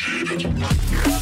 appreciated.